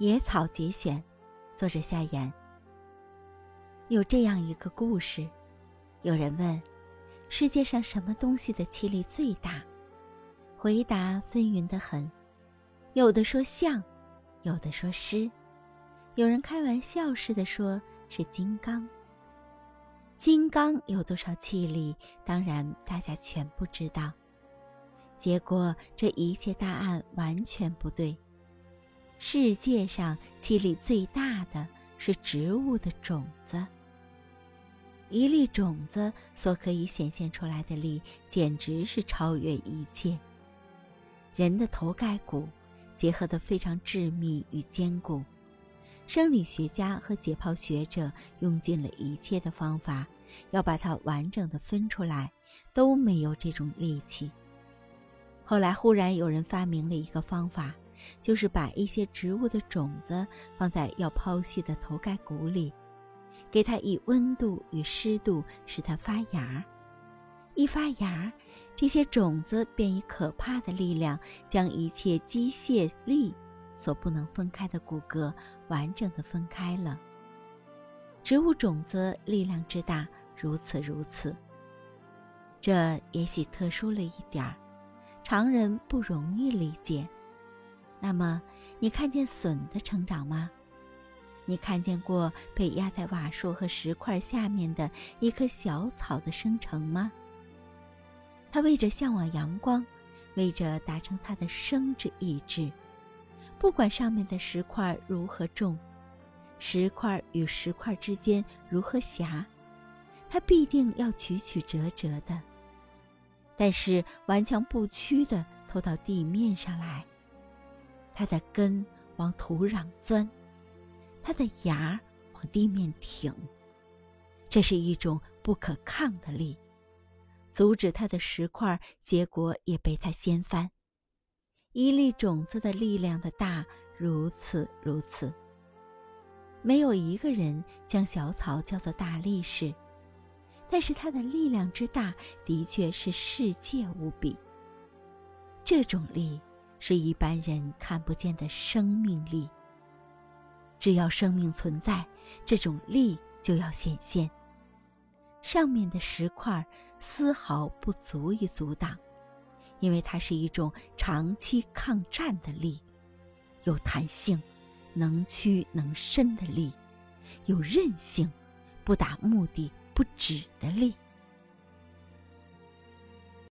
野草节选，作者夏言。有这样一个故事：有人问，世界上什么东西的气力最大？回答纷纭的很，有的说象，有的说诗，有人开玩笑似的说是金刚。金刚有多少气力？当然，大家全不知道。结果，这一切答案完全不对。世界上气力最大的是植物的种子。一粒种子所可以显现出来的力，简直是超越一切。人的头盖骨结合得非常致密与坚固，生理学家和解剖学者用尽了一切的方法，要把它完整的分出来，都没有这种力气。后来忽然有人发明了一个方法。就是把一些植物的种子放在要剖析的头盖骨里，给它以温度与湿度，使它发芽。一发芽，这些种子便以可怕的力量，将一切机械力所不能分开的骨骼完整的分开了。植物种子力量之大，如此如此。这也许特殊了一点儿，常人不容易理解。那么，你看见笋的成长吗？你看见过被压在瓦树和石块下面的一棵小草的生成吗？它为着向往阳光，为着达成它的生之意志，不管上面的石块如何重，石块与石块之间如何狭，它必定要曲曲折折的，但是顽强不屈地投到地面上来。它的根往土壤钻，它的芽往地面挺，这是一种不可抗的力，阻止它的石块，结果也被它掀翻。一粒种子的力量的大如此如此。没有一个人将小草叫做大力士，但是它的力量之大，的确是世界无比。这种力。是一般人看不见的生命力。只要生命存在，这种力就要显现。上面的石块丝毫不足以阻挡，因为它是一种长期抗战的力，有弹性、能屈能伸的力，有韧性、不达目的不止的力。